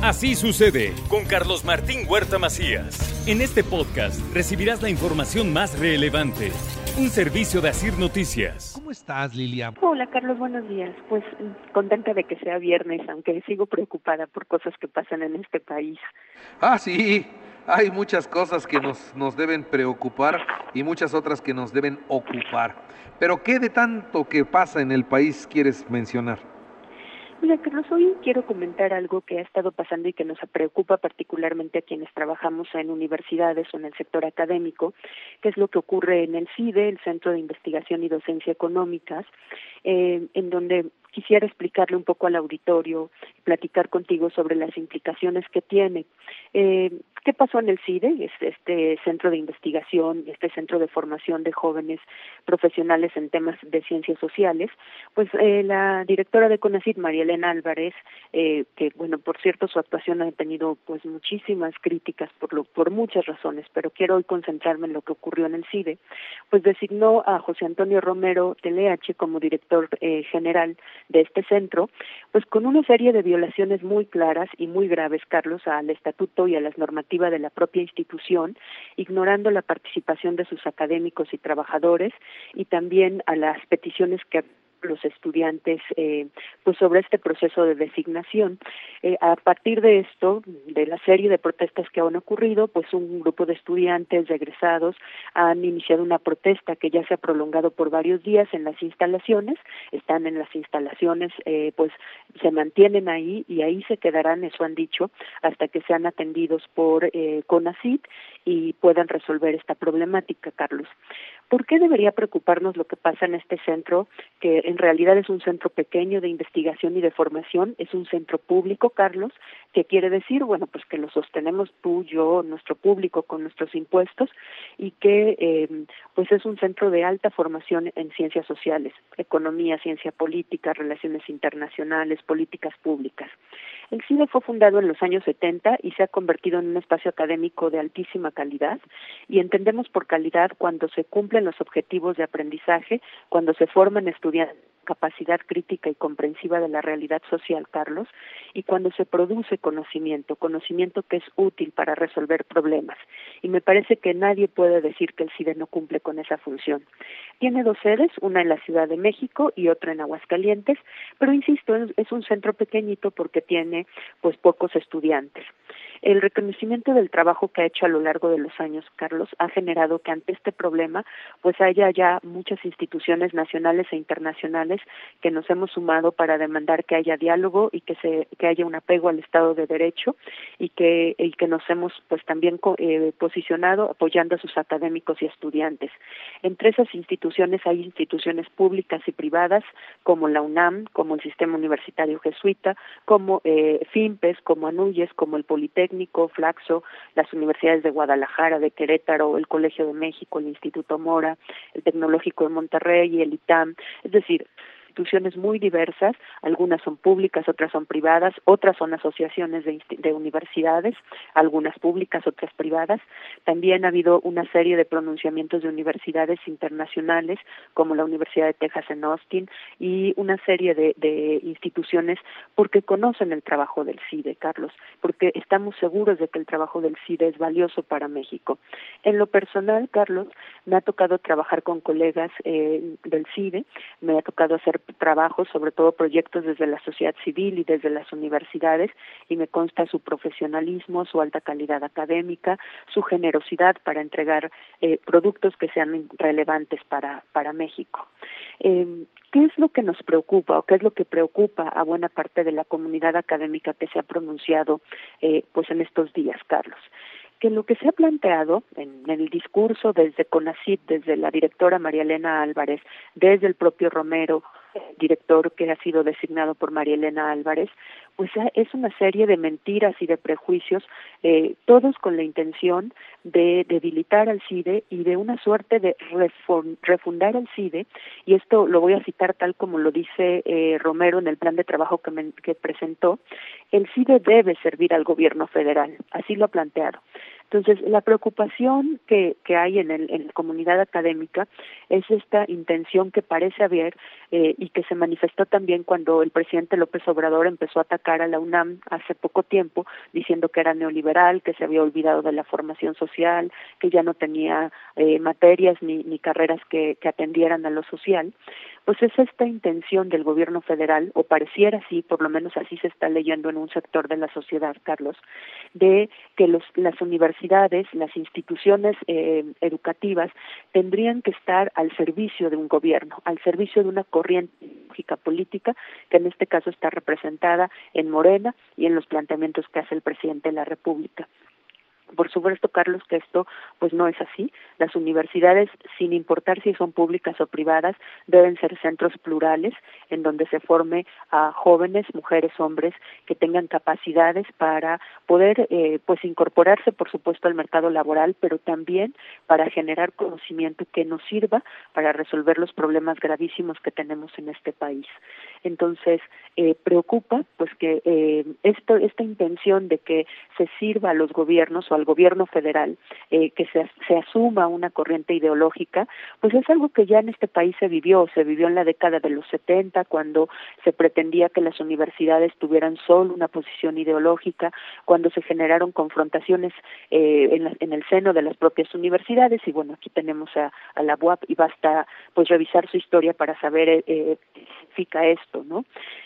Así sucede con Carlos Martín Huerta Macías. En este podcast recibirás la información más relevante. Un servicio de Asir Noticias. ¿Cómo estás, Lilia? Hola, Carlos, buenos días. Pues contenta de que sea viernes, aunque sigo preocupada por cosas que pasan en este país. Ah, sí. Hay muchas cosas que nos, nos deben preocupar y muchas otras que nos deben ocupar. Pero ¿qué de tanto que pasa en el país quieres mencionar? Mira, Carlos, hoy quiero comentar algo que ha estado pasando y que nos preocupa particularmente a quienes trabajamos en universidades o en el sector académico, que es lo que ocurre en el CIDE, el Centro de Investigación y Docencia Económicas, eh, en donde quisiera explicarle un poco al auditorio, platicar contigo sobre las implicaciones que tiene. Eh, ¿Qué pasó en el CIDE, este centro de investigación, este centro de formación de jóvenes profesionales en temas de ciencias sociales? Pues eh, la directora de CONACYT, María Elena Álvarez, eh, que bueno, por cierto, su actuación ha tenido pues muchísimas críticas por, lo, por muchas razones, pero quiero hoy concentrarme en lo que ocurrió en el CIDE, pues designó a José Antonio Romero Teleache como director eh, general de este centro, pues con una serie de violaciones muy claras y muy graves, Carlos, al estatuto y a las normativas de la propia institución, ignorando la participación de sus académicos y trabajadores y también a las peticiones que los estudiantes eh, pues sobre este proceso de designación. Eh, a partir de esto, de la serie de protestas que han ocurrido, pues un grupo de estudiantes regresados han iniciado una protesta que ya se ha prolongado por varios días en las instalaciones, están en las instalaciones, eh, pues se mantienen ahí y ahí se quedarán, eso han dicho, hasta que sean atendidos por eh, CONACIT y puedan resolver esta problemática, Carlos. ¿Por qué debería preocuparnos lo que pasa en este centro, que en realidad es un centro pequeño de investigación y de formación, es un centro público, Carlos, que quiere decir, bueno, pues que lo sostenemos tú, yo, nuestro público con nuestros impuestos y que eh, pues es un centro de alta formación en ciencias sociales, economía, ciencia política, relaciones internacionales, políticas públicas. El CIDE fue fundado en los años 70 y se ha convertido en un espacio académico de altísima calidad y entendemos por calidad cuando se cumplen los objetivos de aprendizaje, cuando se forman estudiantes capacidad crítica y comprensiva de la realidad social, Carlos, y cuando se produce conocimiento, conocimiento que es útil para resolver problemas. Y me parece que nadie puede decir que el CIDE no cumple con esa función. Tiene dos sedes, una en la Ciudad de México y otra en Aguascalientes, pero insisto, es un centro pequeñito porque tiene pues pocos estudiantes. El reconocimiento del trabajo que ha hecho a lo largo de los años, Carlos, ha generado que ante este problema pues haya ya muchas instituciones nacionales e internacionales que nos hemos sumado para demandar que haya diálogo y que se que haya un apego al Estado de Derecho y que y que nos hemos pues también eh, posicionado apoyando a sus académicos y estudiantes. Entre esas instituciones hay instituciones públicas y privadas como la UNAM, como el Sistema Universitario Jesuita, como eh, FIMPES, como ANUYES, como el Politécnico Técnico, Flaxo, las universidades de Guadalajara, de Querétaro, el Colegio de México, el Instituto Mora, el Tecnológico de Monterrey y el ITAM. Es decir, instituciones muy diversas, algunas son públicas, otras son privadas, otras son asociaciones de, de, universidades, algunas públicas, otras privadas. También ha habido una serie de pronunciamientos de universidades internacionales, como la Universidad de Texas en Austin, y una serie de, de instituciones porque conocen el trabajo del CIDE, Carlos, porque estamos seguros de que el trabajo del CIDE es valioso para México. En lo personal, Carlos, me ha tocado trabajar con colegas eh, del CIDE, me ha tocado hacer trabajos, sobre todo proyectos desde la sociedad civil y desde las universidades, y me consta su profesionalismo, su alta calidad académica, su generosidad para entregar eh, productos que sean relevantes para, para México. Eh, ¿Qué es lo que nos preocupa o qué es lo que preocupa a buena parte de la comunidad académica que se ha pronunciado eh, pues en estos días, Carlos? que lo que se ha planteado en, el discurso desde CONACIT, desde la directora María Elena Álvarez, desde el propio Romero, director que ha sido designado por María Elena Álvarez, pues es una serie de mentiras y de prejuicios, eh, todos con la intención de debilitar al CIDE y de una suerte de refundar al CIDE, y esto lo voy a citar tal como lo dice eh, Romero en el plan de trabajo que, que presentó, el CIDE debe servir al gobierno federal, así lo ha planteado Entonces, la preocupación que, que hay en, el, en la comunidad académica es esta intención que parece haber eh, y que se manifestó también cuando el presidente López Obrador empezó a atacar a la UNAM hace poco tiempo, diciendo que era neoliberal, que se había olvidado de la formación social, que ya no tenía eh, materias ni, ni carreras que, que atendieran a lo social pues es esta intención del gobierno federal, o pareciera así, por lo menos así se está leyendo en un sector de la sociedad, Carlos, de que los, las universidades, las instituciones eh, educativas tendrían que estar al servicio de un gobierno, al servicio de una corriente política que en este caso está representada en Morena y en los planteamientos que hace el presidente de la República. Por supuesto, Carlos, que esto pues no es así. Las universidades, sin importar si son públicas o privadas, deben ser centros plurales en donde se forme a jóvenes, mujeres, hombres que tengan capacidades para poder eh, pues incorporarse, por supuesto, al mercado laboral, pero también para generar conocimiento que nos sirva para resolver los problemas gravísimos que tenemos en este país. Entonces, eh, preocupa pues que eh, esto, esta intención de que se sirva a los gobiernos o al gobierno federal eh, que se, se asuma una corriente ideológica, pues es algo que ya en este país se vivió, se vivió en la década de los 70 cuando se pretendía que las universidades tuvieran solo una posición ideológica, cuando se generaron confrontaciones eh, en, en el seno de las propias universidades y bueno, aquí tenemos a, a la UAP y basta pues revisar su historia para saber eh, qué significa esto, ¿no?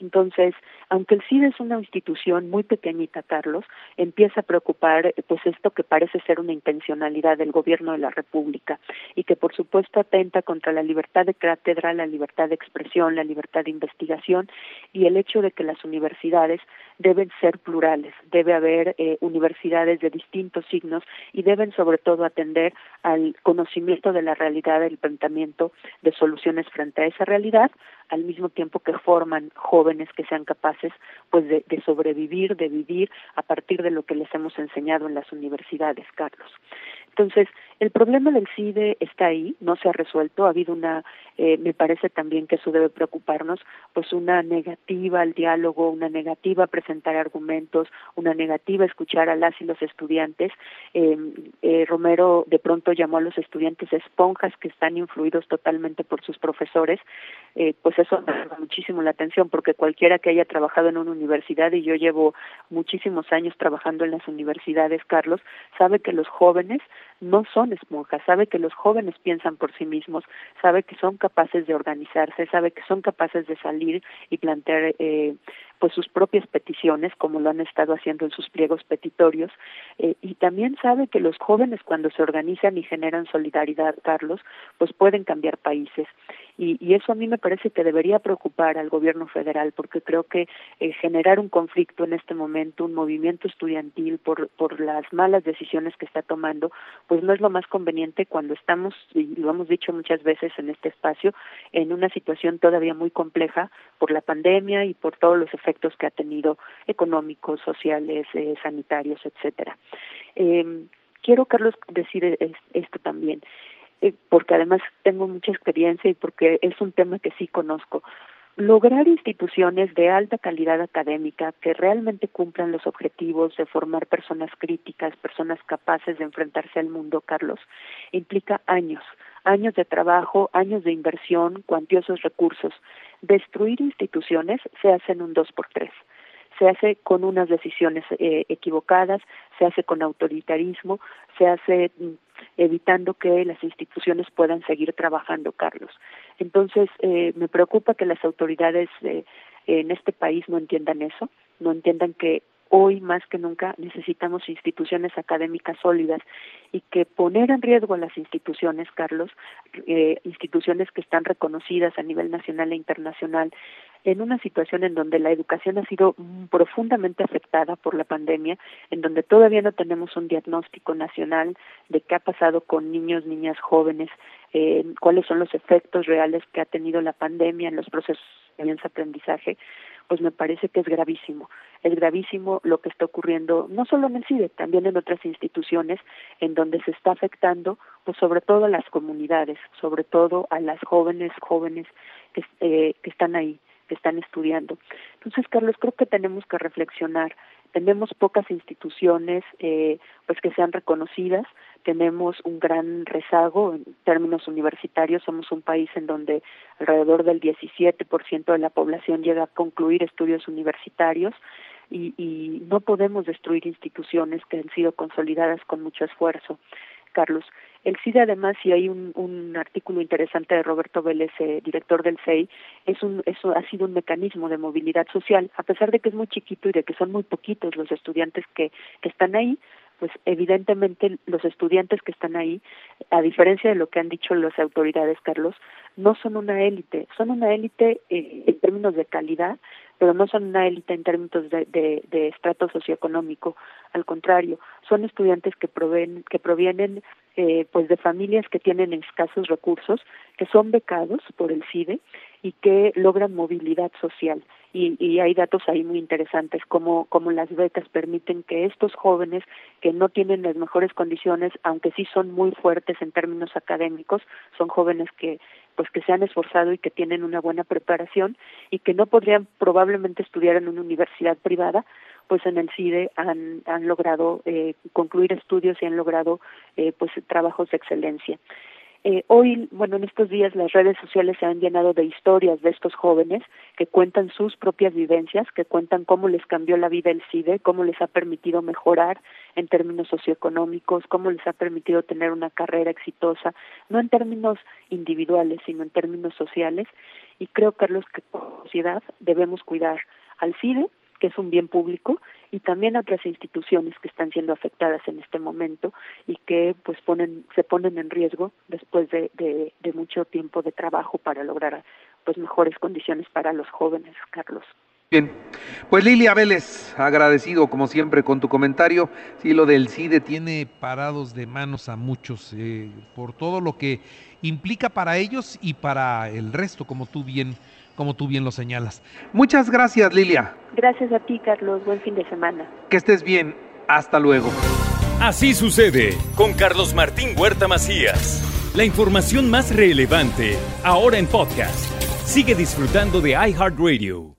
Entonces, aunque el CIDE es una institución muy pequeñita, Carlos, empieza a preocupar pues esto que parece ser una intencionalidad del gobierno de la República y que por supuesto atenta contra la libertad de cátedra, la libertad de expresión, la libertad de investigación y el hecho de que las universidades deben ser plurales, debe haber eh, universidades de distintos signos y deben sobre todo atender al conocimiento de la realidad, del planteamiento de soluciones frente a esa realidad, al mismo tiempo que forman jóvenes que sean capaces pues de, de sobrevivir, de vivir a partir de lo que les hemos enseñado en las universidades, Carlos. Entonces, el problema del CIDE está ahí, no se ha resuelto, ha habido una, eh, me parece también que eso debe preocuparnos, pues una negativa al diálogo, una negativa a presentar argumentos, una negativa a escuchar a las y los estudiantes. Eh, eh, Romero de pronto llamó a los estudiantes esponjas que están influidos totalmente por sus profesores, eh, pues eso me llama muchísimo la atención, porque cualquiera que haya trabajado en una universidad, y yo llevo muchísimos años trabajando en las universidades, Carlos, sabe que los jóvenes no son esponjas, sabe que los jóvenes piensan por sí mismos, sabe que son capaces de organizarse, sabe que son capaces de salir y plantear eh, pues sus propias peticiones, como lo han estado haciendo en sus pliegos petitorios, eh, y también sabe que los jóvenes cuando se organizan y generan solidaridad, Carlos, pues pueden cambiar países. Y, y eso a mí me parece que debería preocupar al gobierno federal, porque creo que eh, generar un conflicto en este momento, un movimiento estudiantil por, por las malas decisiones que está tomando, pues no es lo más conveniente cuando estamos, y lo hemos dicho muchas veces en este espacio, en una situación todavía muy compleja por la pandemia y por todos los efectos que ha tenido económicos, sociales, eh, sanitarios, etcétera. Eh, quiero, Carlos, decir esto también, eh, porque además tengo mucha experiencia y porque es un tema que sí conozco. Lograr instituciones de alta calidad académica que realmente cumplan los objetivos de formar personas críticas, personas capaces de enfrentarse al mundo, Carlos, implica años, años de trabajo, años de inversión, cuantiosos recursos. Destruir instituciones se hace en un dos por tres se hace con unas decisiones eh, equivocadas, se hace con autoritarismo, se hace mm, evitando que las instituciones puedan seguir trabajando, Carlos. Entonces, eh, me preocupa que las autoridades eh, en este país no entiendan eso, no entiendan que hoy más que nunca necesitamos instituciones académicas sólidas y que poner en riesgo a las instituciones, Carlos, eh, instituciones que están reconocidas a nivel nacional e internacional, en una situación en donde la educación ha sido profundamente afectada por la pandemia, en donde todavía no tenemos un diagnóstico nacional de qué ha pasado con niños, niñas, jóvenes, eh, cuáles son los efectos reales que ha tenido la pandemia en los procesos de aprendizaje, pues me parece que es gravísimo. Es gravísimo lo que está ocurriendo, no solo en el CIDE, también en otras instituciones en donde se está afectando, pues sobre todo a las comunidades, sobre todo a las jóvenes, jóvenes que, eh, que están ahí, que están estudiando. Entonces, Carlos, creo que tenemos que reflexionar tenemos pocas instituciones eh, pues que sean reconocidas tenemos un gran rezago en términos universitarios. Somos un país en donde alrededor del 17% de la población llega a concluir estudios universitarios y, y no podemos destruir instituciones que han sido consolidadas con mucho esfuerzo. Carlos. El CIDE, además, y hay un, un artículo interesante de Roberto Vélez, eh, director del CEI, es un, eso ha sido un mecanismo de movilidad social, a pesar de que es muy chiquito y de que son muy poquitos los estudiantes que, que están ahí, pues evidentemente los estudiantes que están ahí, a diferencia de lo que han dicho las autoridades, Carlos, no son una élite, son una élite eh, en términos de calidad, pero no son una élite en términos de, de, estrato socioeconómico, al contrario, son estudiantes que provienen, que provienen eh, pues de familias que tienen escasos recursos, que son becados por el CIDE y que logran movilidad social. Y, y hay datos ahí muy interesantes, como, como las becas permiten que estos jóvenes que no tienen las mejores condiciones, aunque sí son muy fuertes en términos académicos, son jóvenes que pues que se han esforzado y que tienen una buena preparación y que no podrían probablemente estudiar en una universidad privada, pues en el CIDE han, logrado eh, concluir estudios y han logrado eh, pues trabajos de excelencia. Eh, hoy, bueno, en estos días las redes sociales se han llenado de historias de estos jóvenes que cuentan sus propias vivencias, que cuentan cómo les cambió la vida el CIDE, cómo les ha permitido mejorar en términos socioeconómicos, cómo les ha permitido tener una carrera exitosa, no en términos individuales, sino en términos sociales. Y creo, Carlos, que como sociedad debemos cuidar al CIDE, que es un bien público, y también otras instituciones que están siendo afectadas en este momento y que pues ponen se ponen en riesgo después de, de, de mucho tiempo de trabajo para lograr pues mejores condiciones para los jóvenes, Carlos. Bien, pues Lilia Vélez, agradecido como siempre con tu comentario. Sí, lo del CIDE tiene parados de manos a muchos eh, por todo lo que implica para ellos y para el resto, como tú bien como tú bien lo señalas. Muchas gracias, Lilia. Gracias a ti, Carlos. Buen fin de semana. Que estés bien. Hasta luego. Así sucede con Carlos Martín Huerta Macías. La información más relevante, ahora en podcast. Sigue disfrutando de iHeartRadio.